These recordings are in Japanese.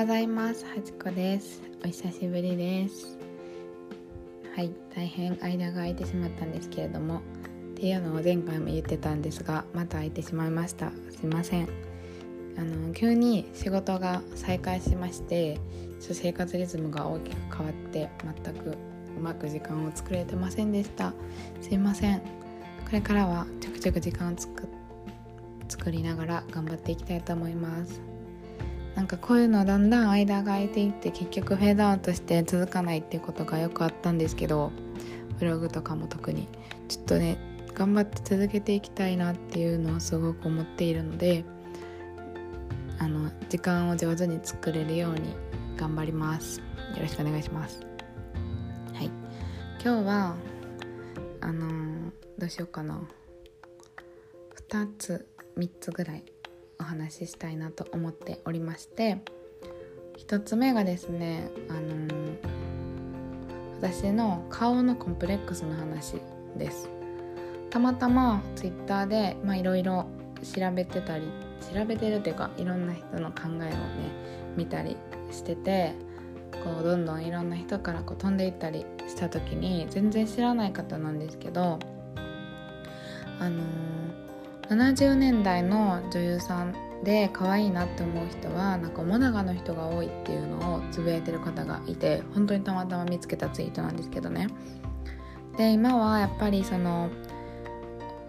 ございます。はちこです。お久しぶりです。はい。大変間が空いてしまったんですけれどもっていうのを前回も言ってたんですがまた空いてしまいました。すいません。あの急に仕事が再開しまして生活リズムが大きく変わって全くうまく時間を作れてませんでした。すいません。これからはちょくちょく時間を作作りながら頑張っていきたいと思います。なんかこういうのだんだん間が空いていって結局フェードアウトして続かないってことがよくあったんですけどブログとかも特に。ちょっとね頑張って続けていきたいなっていうのをすごく思っているのであの時間を上手に作れるように頑張ります。よろしくお願いします。はい。今日はあのー、どうしようかな。2つ3つぐらいお話ししたいなと思っておりまして1つ目がですねあのー、私の顔のコンプレックスの話です。たまたま twitter でいろいろ調べてたり調べてるっていうかいろんな人の考えをね見たりしててこうどんどんいろんな人からこう飛んでいったりした時に全然知らない方なんですけどあのー70年代の女優さんで可愛いなって思う人はなんかモナガの人が多いっていうのをつぶやいてる方がいて本当にたまたま見つけたツイートなんですけどね。で今はやっぱりその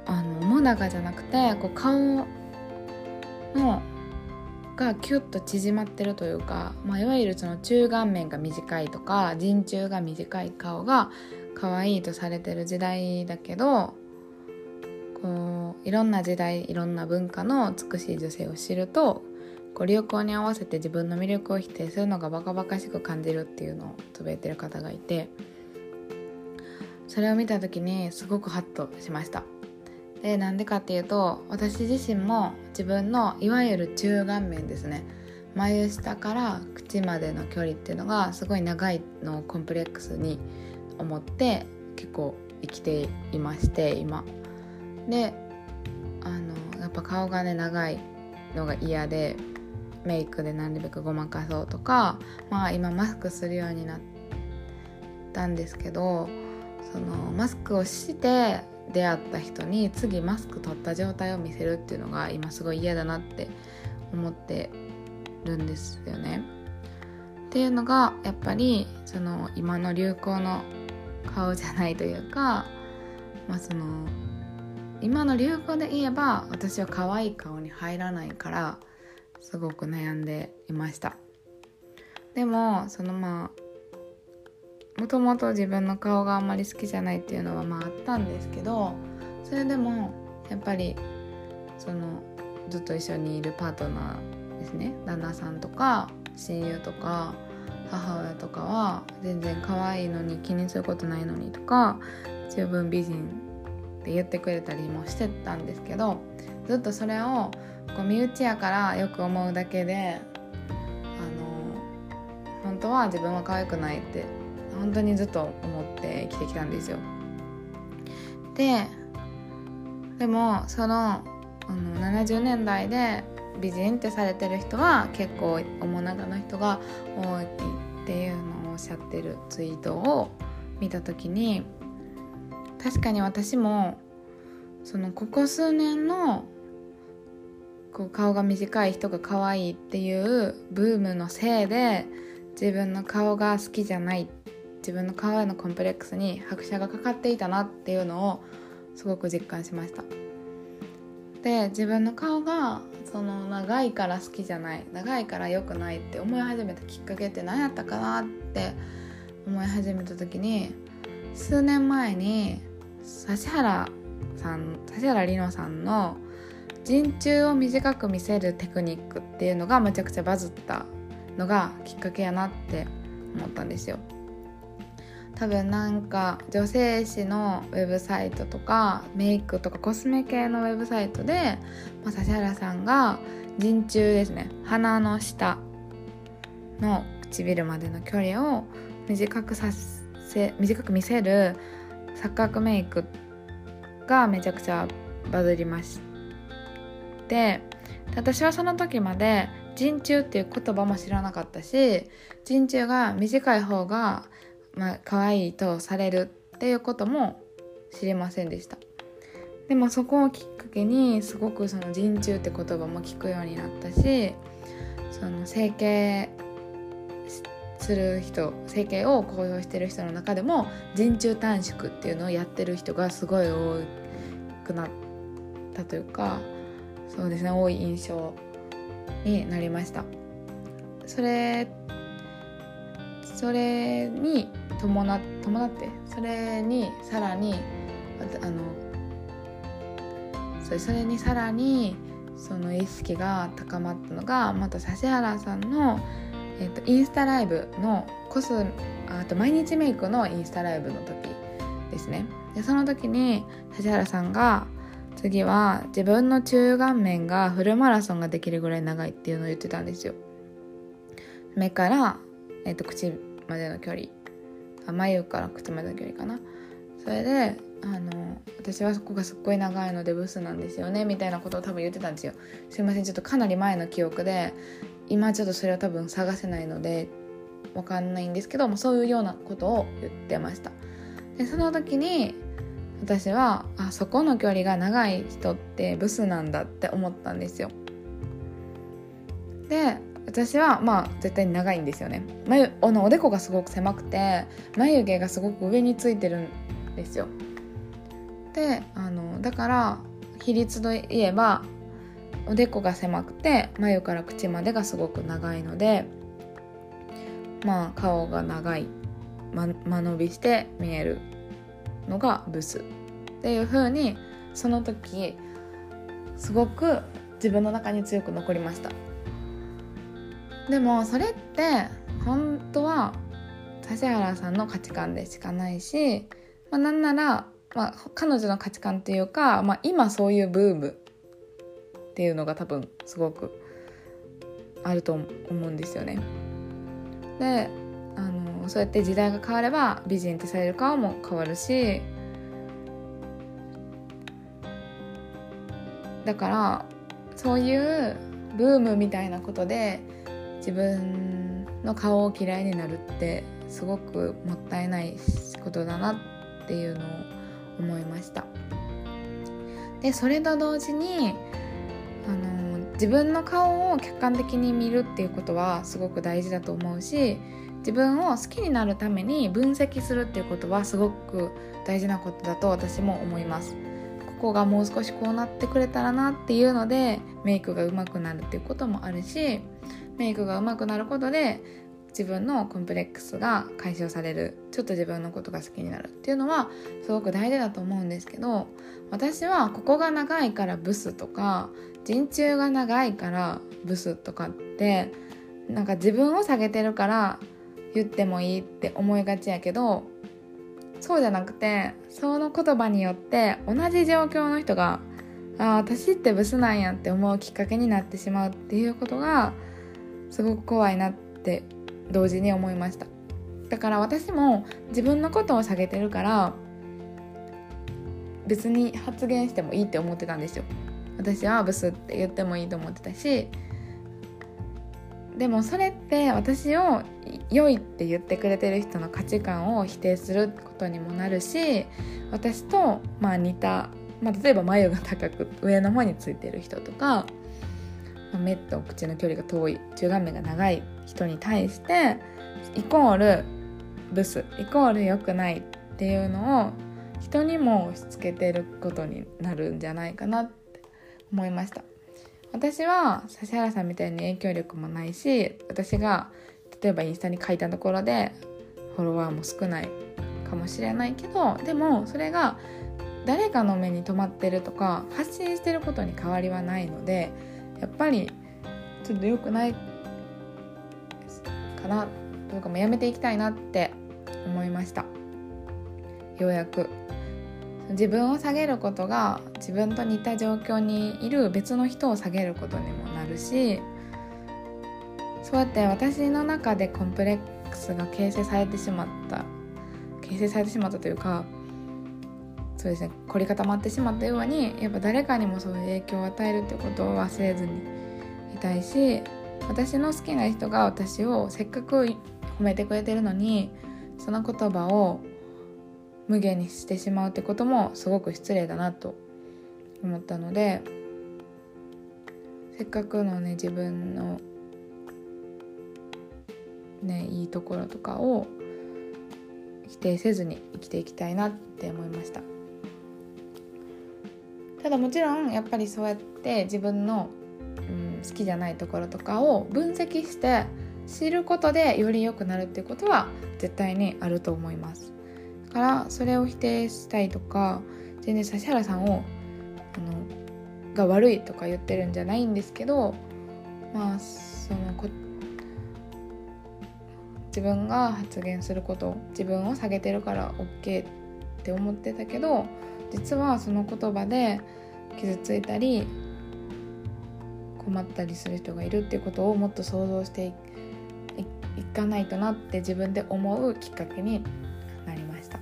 あのモナガじゃなくてこう顔のがキュッと縮まってるというか、まあ、いわゆるその中顔面が短いとか人中が短い顔が可愛いとされてる時代だけどいろんな時代いろんな文化の美しい女性を知るとこう流行に合わせて自分の魅力を否定するのがバカバカしく感じるっていうのをつぶやいてる方がいてそれを見た時にすごくハッとしました。でなんでかっていうと私自身も自分のいわゆる中顔面ですね。眉下から口までの距離っていうのがすごい長いのをコンプレックスに思って結構生きていまして今。であのやっぱ顔がね長いのが嫌でメイクでなるべくごまかそうとかまあ今マスクするようになったんですけどそのマスクをして出会った人に次マスク取った状態を見せるっていうのが今すごい嫌だなって思ってるんですよね。っていうのがやっぱりその今の流行の顔じゃないというか、まあ、その今の流行で言えば私は可愛い顔に入らないからすごく悩んでいました。でもそのまあもともと自分の顔があんまり好きじゃないっていうのはまああったんですけどそれでもやっぱりそのずっと一緒にいるパートナーですね。旦那さんとか親友とか母親とかは全然可愛いのに気にすることないのにとか十分美人って言ってくれたりもしてたんですけどずっとそれをこう身内やからよく思うだけであの本当は自分は可愛くないって本当にずっと思って生きてきたんですよ。ででもそのあの70年代で美人ってされてる人は結構面長の人が多いっていうのをおっしゃってるツイートを見た時に確かに私もそのここ数年のこう顔が短い人が可愛いっていうブームのせいで自分の顔が好きじゃない自分の顔へのコンプレックスに拍車がかかっていたなっていうのをすごく実感しました。で自分の顔がその長いから好きじゃない長いから良くないって思い始めたきっかけって何やったかなって思い始めた時に数年前に指原さん指原莉乃さんの陣中を短く見せるテクニックっていうのがめちゃくちゃバズったのがきっかけやなって思ったんですよ。多分なんか女性誌のウェブサイトとかメイクとかコスメ系のウェブサイトで、まあ、指原さんが陣中ですね。鼻の下の唇までの距離を短くさせ短く見せる錯覚メイクがめちゃくちゃバズりまして私はその時まで陣中っていう言葉も知らなかったし陣中が短い方がまあ可愛いとされるっていうことも知りませんでした。でもそこをきっかけにすごくその陣中って言葉も聞くようになったしその整形する人整形を公表してる人の中でも陣中短縮っていうのをやってる人がすごい多くなったというかそうですね多い印象になりました。それそれに伴伴ってそれにさらにあのそれそれにさらにその意識が高まったのがまた指原さんのえーと、インスタライブのコスあと毎日メイクのインスタライブの時ですね。でその時に指原さんが次は自分の中顔面がフルマラソンができるぐらい長いっていうのを言ってたんですよ。目から、えーと、口までの距離。あ眉から口までの距離かな。それであの私はそこがすっごい長いのでブスなんですよねみたいなことを多分言ってたんですよ。すいませんちょっとかなり前の記憶で今ちょっとそれは多分探せないのでわかんないんですけどもそういうようなことを言ってました。でその時に私はあそこの距離が長い人ってブスなんだって思ったんですよ。で私はまあ絶対に長いんですよね。眉あのおでこがすごく狭くて眉毛がすごく上についてるんですよ。であのだから比率といえばおでこが狭くて眉から口までがすごく長いのでまあ顔が長い、ま、間延びして見えるのがブス。っていう風にその時すごく自分の中に強く残りました。でもそれって本当は指原さんの価値観でしかないし、まあ、なんなら、まあ、彼女の価値観っていうか、まあ、今そういうブームっていうのが多分すごくあると思うんですよね。であのそうやって時代が変われば美人ってされる顔も変わるしだからそういうブームみたいなことで自分の顔を嫌いになるってすごくもったいないことだなっていうのを思いました。でそれと同時にあの自分の顔を客観的に見るっていうことはすごく大事だと思うし自分を好きになるために分析するっていうことはすごく大事なことだと私も思います。ここがもう少しこうなってくれたらなっていうのでメイクが上手くなるっていうこともあるしメイクが上手くなることで自分のコンプレックスが解消されるちょっと自分のことが好きになるっていうのはすごく大事だと思うんですけど私はここが長いからブスとか陣中が長いからブスとかってなんか自分を下げてるから言ってもいいって思いがちやけどそうじゃなくてその言葉によって同じ状況の人がああ私ってブスなんやって思うきっかけになってしまうっていうことがすごく怖いなって同時に思いました。だから私も自分のことを下げてるから別に発言してもいいって思ってたんですよ。私はブスって言ってもいいと思ってたしでもそれって私を良いって言ってくれてる人の価値観を否定することにもなるし私とまあ似た、まあ、例えば眉が高く上の方についてる人とか目と口の距離が遠い中顔面が長い人に対してイコールブスイコール良くないっていうのを人にも押し付けてることになるんじゃないかなって思いました。私は指原さんみたいに影響力もないし私が例えばインスタに書いたところでフォロワーも少ないかもしれないけどでもそれが誰かの目に留まってるとか発信してることに変わりはないのでやっぱりちょっと良くないかなというかもうやめていきたいなって思いました。ようやく。自分を下げることが自分と似た状況にいる別の人を下げることにもなるしそうやって私の中でコンプレックスが形成されてしまった形成されてしまったというかそうですね。凝り固まってしまったようにやっぱ誰かにもそういう影響を与えるってことを忘れずにいたいし私の好きな人が私をせっかく褒めてくれてるのにその言葉を無限にしてしまうってこともすごく失礼だなと思ったのでせっかくのね自分のねいいところとかを否定せずに生きていきたいなって思いました。ただもちろんやっぱりそうやって自分の、うん、好きじゃないところとかを分析して知ることでより良くなるっていうことは絶対にあると思います。だからそれを否定したいとか全然指原さんをあのが悪いとか言ってるんじゃないんですけどまあそのこ自分が発言すること自分を下げてるから OK って思ってたけど実はその言葉で傷ついたり困ったりする人がいるっていうことをもっと想像していいかないとなって自分で思うきっかけになりました。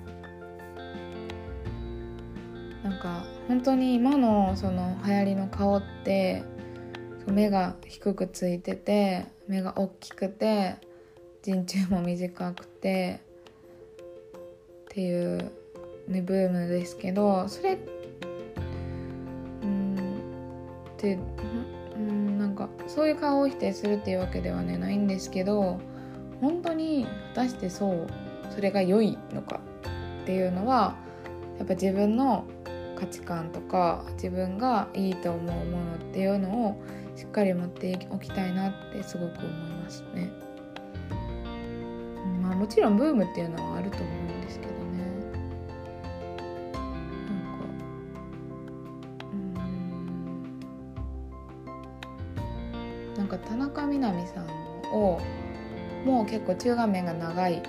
なんか本当に今のその流行りの顔って目が低くついてて目が大きくて陣中も短くてっていう、ね、ブームですけどそれうんってうんなんかそういう顔を否定するっていうわけではねないんですけど本当に果たしてそうそれが良いのかっていうのはやっぱ自分の価値観とか自分がいいと思うものっていうのをしっかり持っておきたいなってすごく思いますね。まあもちろんブームっていうのはあると思か田中みな実さんをもう結構中顔面が長い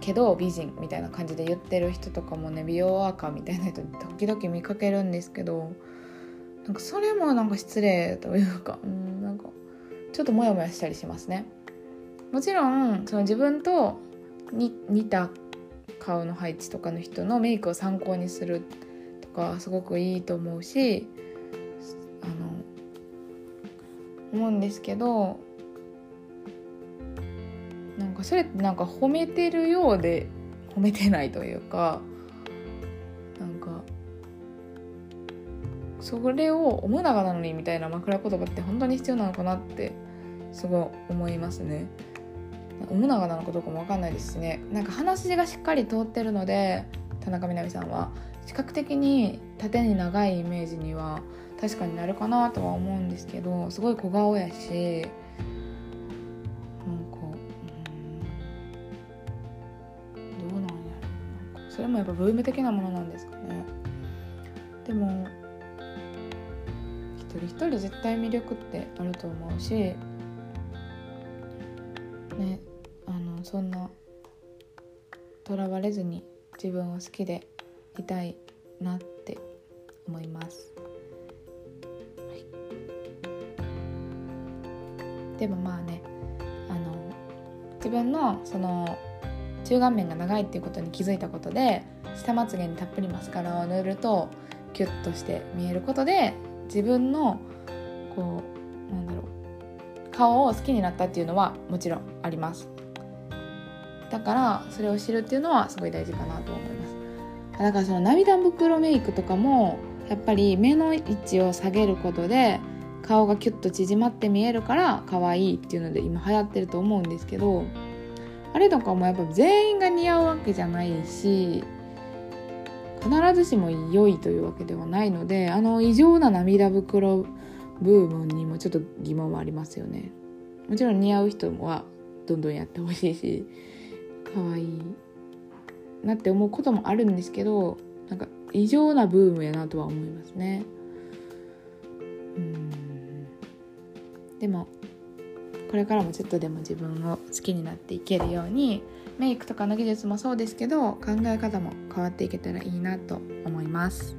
けど美人みたいな感じで言ってる人とかもね美容ワーカーみたいな人時々見かけるんですけどなんかそれもなんか失礼というかうんなんかちょっとモヤモヤしたりしますね。もちろんその自分とに似た顔の配置とかの人のメイクを参考にするとかすごくいいと思うし思うんですけどなんかそれってなんか褒めてるようで褒めてないというかなんかそれを「面長なのに」みたいな枕言葉って本当に必要なのかなってすごい思いますね。面長なのかどうかも分かんないですしねなんか鼻筋がしっかり通ってるので田中みな実さんは視覚的に縦に長いイメージには確かになるかなとは思うんですけどすごい小顔やしそれもやっぱブーム的なものなんですかね。でも一人一人絶対魅力ってあると思うしねあのそんなとらわれずに自分を好きでいたいなって思います、でもまあねあの自分のその中顔面が長いっていうことに気づいたことで下まつげにたっぷりマスカラを塗るとキュッとして見えることで自分のこうなんだろう顔を好きになったっていうのはもちろんあります。だからそれを知るっていうのはすごい大事かなと思います。だからその涙袋メイクとかもやっぱり目の位置を下げることで顔がキュッと縮まって見えるから可愛いっていうので今流行ってると思うんですけどあれとかもやっぱ全員が似合うわけじゃないし必ずしも良いというわけではないのであの異常な涙袋ブームにもちょっと疑問はありますよね。もちろん似合う人はどんどんやってほしいし可愛いなって思うこともあるんですけどなんか異常なブームやなとは思いますね。うん。でもこれからもちょっとでも自分を好きになっていけるようにメイクとかの技術もそうですけど考え方も変わっていけたらいいなと思います。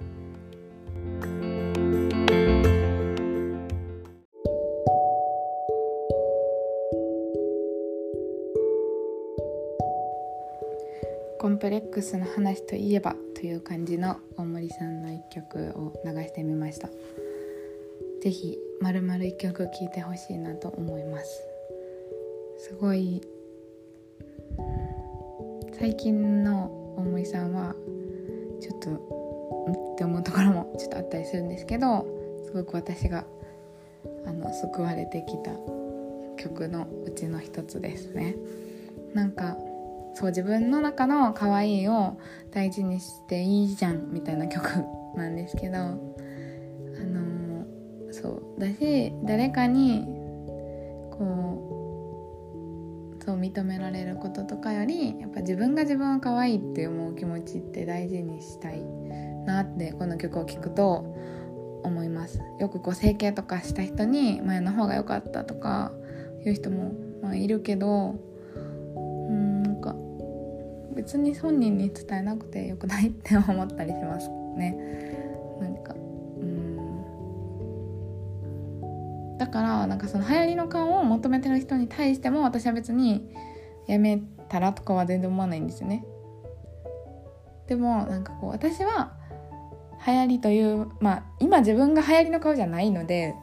コンプレックスの話といえばという感じの大森さんの一曲を流してみました。ぜひ丸々一曲聴いてほしいなと思います。すごい最近の大森さんはちょっとんって思うところもちょっとあったりするんですけどすごく私があの救われてきた曲のうちの一つですね。なんかそう自分の中の可愛いを大事にしていいじゃんみたいな曲なんですけどだし誰かにこうそう認められることとかよりやっぱ自分が自分を可愛いって思う気持ちって大事にしたいなってこの曲を聴くと思います。よくこう整形とかした人に前の方が良かったとかいう人も、まあ、いるけどうんなんか別に本人に伝えなくてよくないって思ったりしますね。だからなんかその流行りの顔を求めてる人に対しても私は別にやめたらとかは全然思わないんですよね。でもなんかこう私は流行りというまあ今自分が流行りの顔じゃないので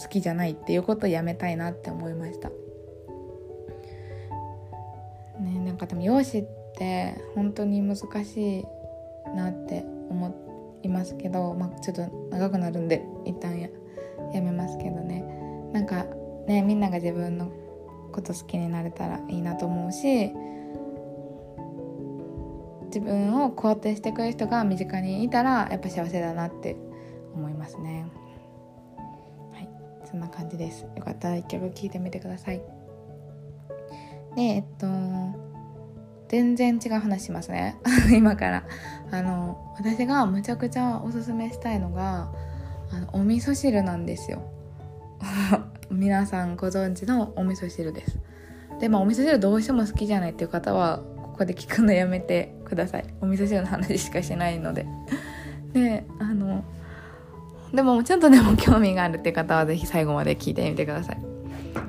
好きじゃないっていうことをやめたいなって思いました。ねなんかでも容姿って本当に難しいなって思いますけど、まあ、ちょっと長くなるんで一旦ややめますけどね。なんかねみんなが自分のこと好きになれたらいいなと思うし自分を肯定してくれる人が身近にいたらやっぱ幸せだなって思いますね。はい。そんな感じです。よかったら一曲聴いてみてください。でえっと全然違う話しますね。今から。あの私がむちゃくちゃおすすめしたいのがあのお味噌汁なんですよ。皆さんご存知のお味噌汁です。でまあお味噌汁どうしても好きじゃないっていう方はここで聞くのやめてください。お味噌汁の話しかしないので。であのでもちょっとでも興味があるっていう方は是非最後まで聞いてみてください。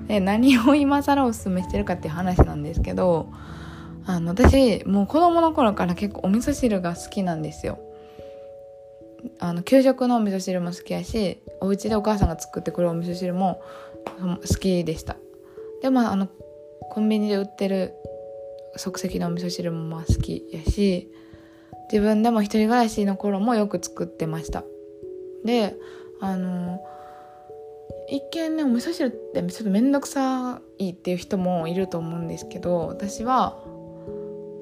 で何を今更おすすめしてるかっていう話なんですけどあの私もう子供の頃から結構お味噌汁が好きなんですよ。あの給食のお味噌汁も好きやしお家でお母さんが作ってくるお味噌汁も好きでした。でもあのコンビニで売ってる即席のお味噌汁もまあ好きやし自分でも一人暮らしの頃もよく作ってました。であの一見ねお味噌汁ってちょっと面倒くさいっていう人もいると思うんですけど私は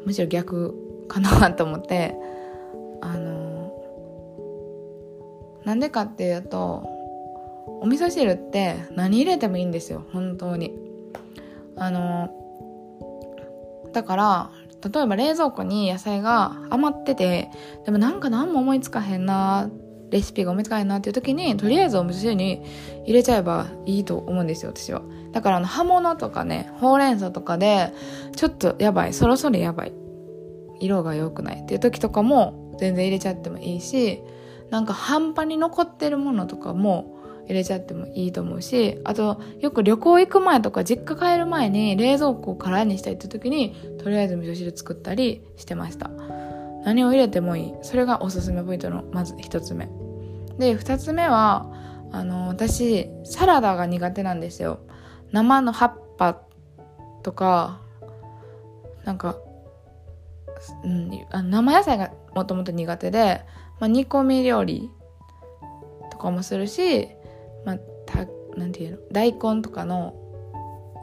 むしろ逆かなと思ってあのなんでかっていうとお味噌汁って何入れてもいいんですよ。本当に。あのだから例えば冷蔵庫に野菜が余っててでもなんか何も思いつかへんなレシピが思いつかへんなっていう時にとりあえずお味噌汁に入れちゃえばいいと思うんですよ私は。だからあの葉物とかねほうれん草とかでちょっとやばいそろそろやばい色が良くないっていう時とかも全然入れちゃってもいいしなんか半端に残ってるものとかも入れちゃってもいいと思うしあとよく旅行行く前とか実家帰る前に冷蔵庫を空にしたいって時にとりあえず味噌汁作ったりしてました。何を入れてもいい。それがおすすめポイントのまず一つ目。で二つ目はあの私サラダが苦手なんですよ。生の葉っぱとかなんか、うん、あ生野菜がもともと苦手で、まあ、煮込み料理とかもするしまあ、たなんていうの？大根とかの、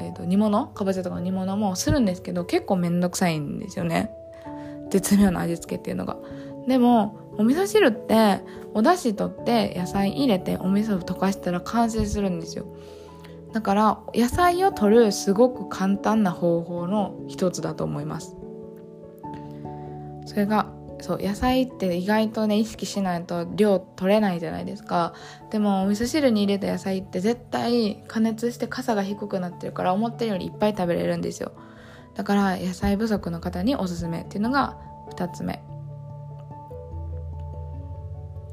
えーと、煮物？かぼちゃとかの煮物もするんですけど結構めんどくさいんですよね。絶妙な味付けっていうのが。でもお味噌汁ってお出汁取って野菜入れてお味噌を溶かしたら完成するんですよ。だから野菜を取るすごく簡単な方法の一つだと思います。それがそう野菜って意外とね意識しないと量取れないじゃないですか。でもお味噌汁に入れた野菜って絶対加熱して傘が低くなってるから思ってるよりいっぱい食べれるんですよ。だから野菜不足の方におすすめっていうのが2つ目。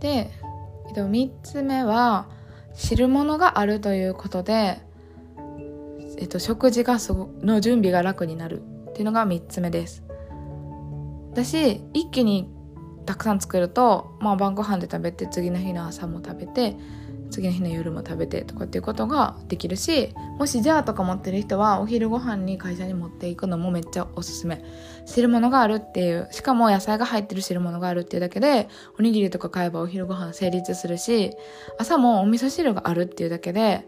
で、えっと、3つ目は汁物があるということで、えっと、食事がすごの準備が楽になるっていうのが3つ目です。私一気にたくさん作ると、まあ、晩ご飯で食べて次の日の朝も食べて次の日の夜も食べてとかっていうことができるしもしジャーとか持ってる人はお昼ご飯に会社に持っていくのもめっちゃおすすめ。汁物があるっていうしかも野菜が入ってる汁物があるっていうだけでおにぎりとか買えばお昼ご飯成立するし朝もお味噌汁があるっていうだけで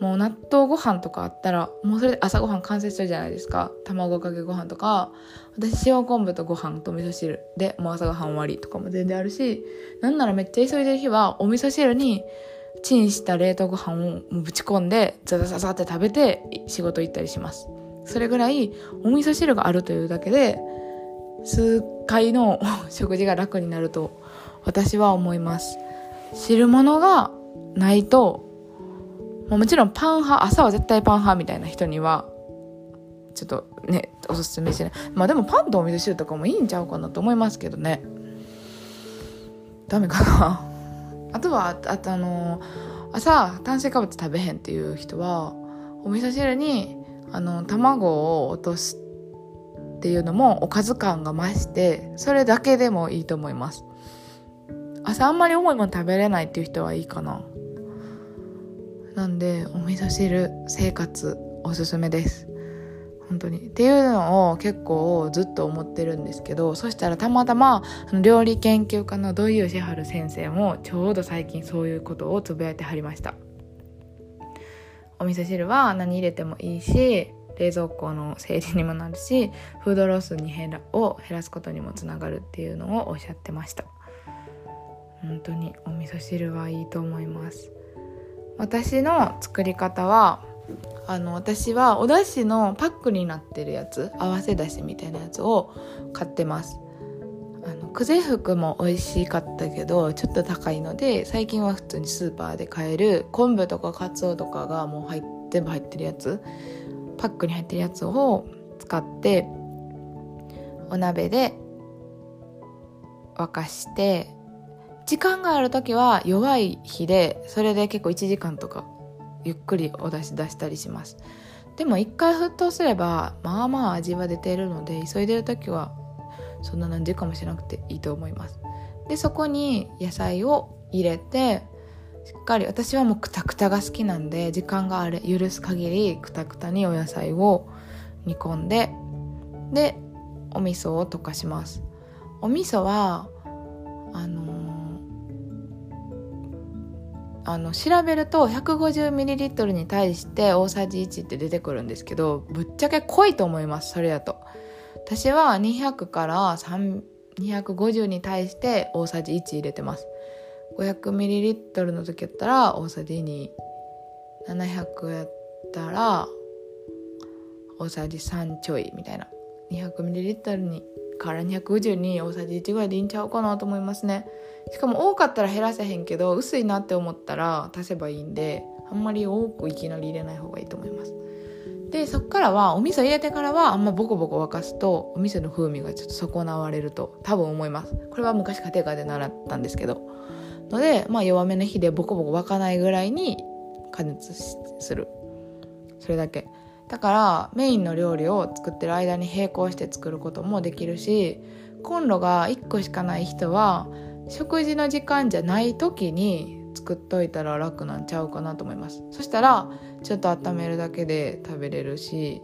もう納豆ご飯とかあったらもうそれで朝ごはん完成するじゃないですか。卵かけご飯とか。私塩昆布とご飯と味噌汁でもう朝ごはん終わりとかも全然あるしなんならめっちゃ急いでる日はお味噌汁にチンした冷凍ご飯をぶち込んでザザザザって食べて仕事行ったりします。それぐらいお味噌汁があるというだけで数回の 食事が楽になると私は思います。汁物がないともちろんパン派朝は絶対パン派みたいな人にはちょっとねおすすめしない。まあでもパンとお味噌汁とかもいいんちゃうかなと思いますけどね。ダメかな。あとはあとあの朝炭水化物食べへんっていう人はお味噌汁にあの卵を落とすっていうのもおかず感が増してそれだけでもいいと思います。朝あんまり重いもの食べれないっていう人はいいかな。なんでお味噌汁生活おすすめです。本当に。っていうのを結構ずっと思ってるんですけどそしたらたまたま料理研究家の土井善晴先生もちょうど最近そういうことをつぶやいてはりました。お味噌汁は何入れてもいいし冷蔵庫の整理にもなるしフードロスに減らを減らすことにもつながるっていうのをおっしゃってました。本当にお味噌汁はいいと思います。私の作り方はあの私はお出汁のパックになってるやつ合わせだしみたいなやつを買ってます。あの久世福も美味しかったけどちょっと高いので最近は普通にスーパーで買える昆布とかカツオとかがもう入全部入ってるやつパックに入ってるやつを使ってお鍋で沸かして時間がある時は弱い火でそれで結構1時間とかゆっくりお出し出したりします。でも一回沸騰すればまあまあ味は出ているので急いでる時はそんな何時間もしなくていいと思います。でそこに野菜を入れてしっかり私はもうクタクタが好きなんで時間があれ許す限りクタクタにお野菜を煮込んででお味噌を溶かします。お味噌はあのあの調べると 150ml に対して大さじ1って出てくるんですけどぶっちゃけ濃いと思いますそれだと。私は200から250に対して大さじ1入れてます。500ml の時やったら大さじ2700やったら大さじ3ちょいみたいな。200ml にから250に大さじ1ぐらいでいいんちゃうかなと思いますね。しかも多かったら減らせへんけど薄いなって思ったら足せばいいんであんまり多くいきなり入れない方がいいと思います。でそっからはお味噌入れてからはあんまボコボコ沸かすとお味噌の風味がちょっと損なわれると多分思います。これは昔家庭科で習ったんですけど。のでまあ弱めの火でボコボコ沸かないぐらいに加熱する。それだけ。だからメインの料理を作ってる間に並行して作ることもできるしコンロが1個しかない人は食事の時間じゃない時に作っといたら楽なんちゃうかなと思います。そしたらちょっと温めるだけで食べれるし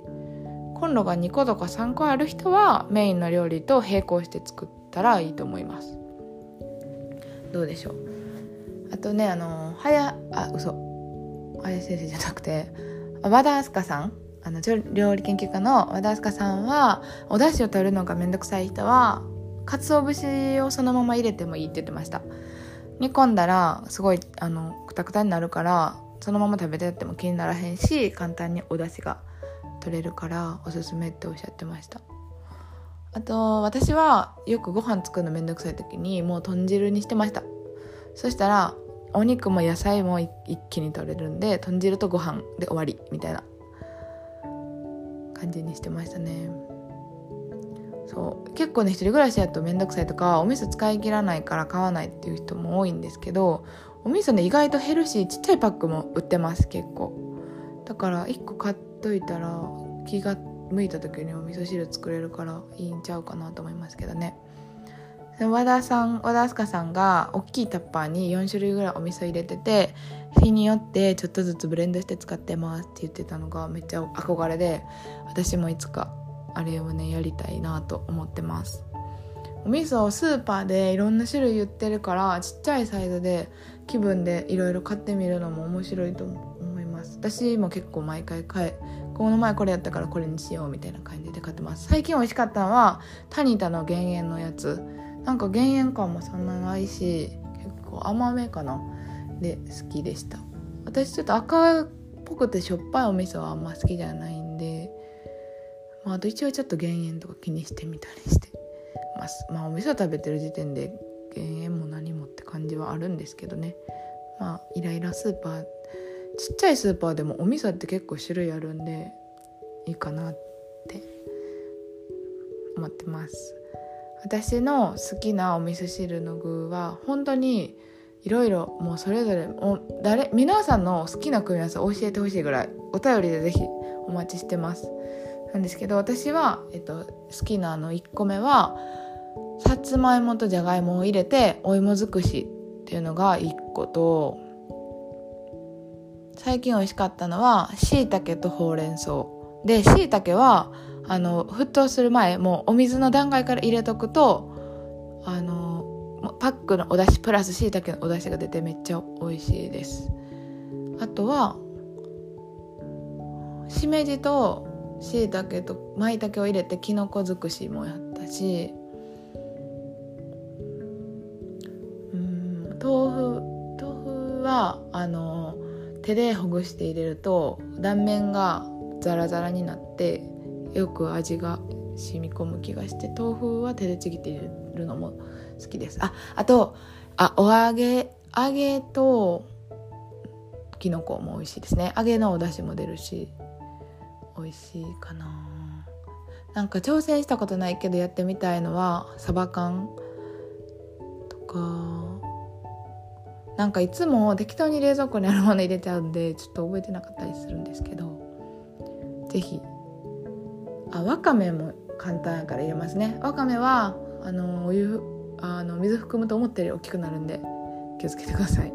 コンロが2個とか3個ある人はメインの料理と並行して作ったらいいと思います。どうでしょう？あとねあのはやあ嘘。林先生じゃなくて和田明日香さん。あの料理研究家の和田明日香さんはお出汁を取るのがめんどくさい人は鰹節をそのまま入れてもいいって言ってました。煮込んだらすごいあのくたくたになるからそのまま食べてっても気にならへんし簡単にお出汁が取れるからおすすめっておっしゃってました。あと私はよくご飯作るのめんどくさい時にもう豚汁にしてました。そしたらお肉も野菜も一気に取れるんで豚汁とご飯で終わりみたいな。感じにしてましたね。そう。結構ね一人暮らしやと面倒くさいとかお味噌使い切らないから買わないっていう人も多いんですけどお味噌ね意外とヘルシーちっちゃいパックも売ってます結構。だから1個買っといたら気が向いた時にお味噌汁作れるからいいんちゃうかなと思いますけどね。和田さん和田明日香さんが大きいタッパーに4種類ぐらいお味噌入れてて日によってちょっとずつブレンドして使ってますって言ってたのがめっちゃ憧れで私もいつかあれをねやりたいなと思ってます。お味噌をスーパーでいろんな種類売ってるからちっちゃいサイズで気分でいろいろ買ってみるのも面白いと思います。私も結構毎回買えこの前これやったからこれにしようみたいな感じで買ってます。最近美味しかったのはタニタの減塩のやつ。なんか減塩感もそんなないし結構甘めかな。で好きでした。私ちょっと赤っぽくてしょっぱいお味噌はあんま好きじゃないんで、まあ、あと一応ちょっと減塩とか気にしてみたりして。ます、まあ、お味噌食べてる時点で減塩も何もって感じはあるんですけどね。まあイライラスーパーちっちゃいスーパーでもお味噌って結構種類あるんでいいかなって思ってます。私の好きなお味噌汁の具は本当にいろいろもうそれぞれも誰皆さんの好きな組み合わせを教えてほしいぐらいお便りでぜひお待ちしてます。なんですけど私は、えっと、好きなあの1個目はさつまいもとじゃがいもを入れてお芋尽くしっていうのが1個と最近美味しかったのはしいたけとほうれん草。でしいたけはあの沸騰する前もうお水の段階から入れとくとあのパックのお出汁プラスしいたけのお出汁が出てめっちゃ美味しいです。あとはしめじとしいたけとまいたけを入れてきのこ尽くしもやったしうん豆腐豆腐はあの手でほぐして入れると断面がザラザラになってよく味が染み込む気がして豆腐は手でちぎって入れるのも好きです。ああとあお揚げ揚げときのこも美味しいですね。揚げのお出汁も出るし美味しいかな。なんか挑戦したことないけどやってみたいのはサバ缶とか。なんかいつも適当に冷蔵庫にあるもの入れちゃうんでちょっと覚えてなかったりするんですけど是非あわかめも簡単やから入れますね。わかめはあのお湯あの水含むと思ったより大きくなるんで気をつけてください。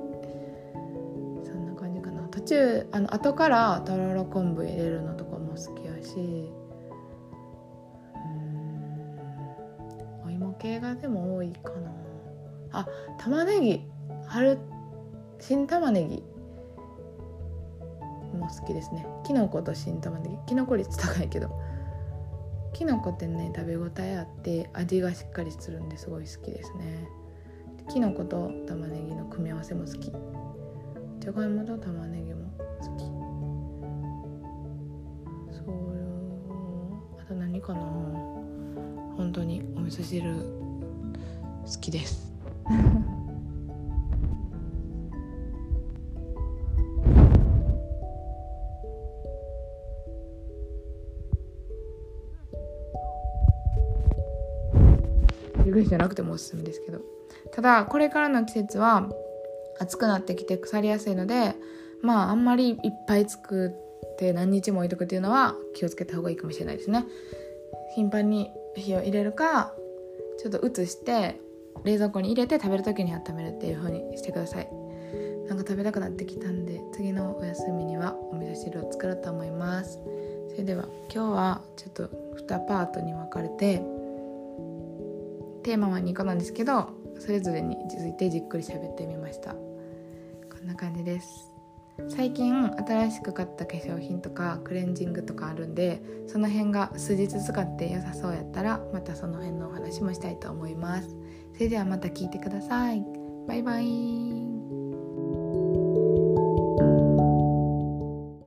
そんな感じかな。途中あの後からとろろ昆布入れるのとかも好きやしうんお芋系がでも多いかな。あ玉ねぎ。春新玉ねぎ。も好きですね。きのこと新玉ねぎ。きのこ率高いけど。きのこってね食べ応えあって味がしっかりするんですごい好きですね。きのこと玉ねぎの組み合わせも好き。じゃがいもと玉ねぎも好き。そうあと何かな。本当にお味噌汁好きです。ぐじゃなくてもおすすめですけど。ただこれからの季節は暑くなってきて腐りやすいのでまああんまりいっぱい作って何日も置いとくっていうのは気をつけた方がいいかもしれないですね。頻繁に火を入れるかちょっと移して冷蔵庫に入れて食べる時に温めるっていう風にしてください。なんか食べたくなってきたんで次のお休みにはお味噌汁を作ろうと思います。それでは今日はちょっと2パートに分かれてテーマは2個なんですけどそれぞれに続いてじっくり喋ってみました。こんな感じです。最近新しく買った化粧品とかクレンジングとかあるんでその辺が数日使って良さそうやったらまたその辺のお話もしたいと思います。それではまた聞いてください。バイバイ。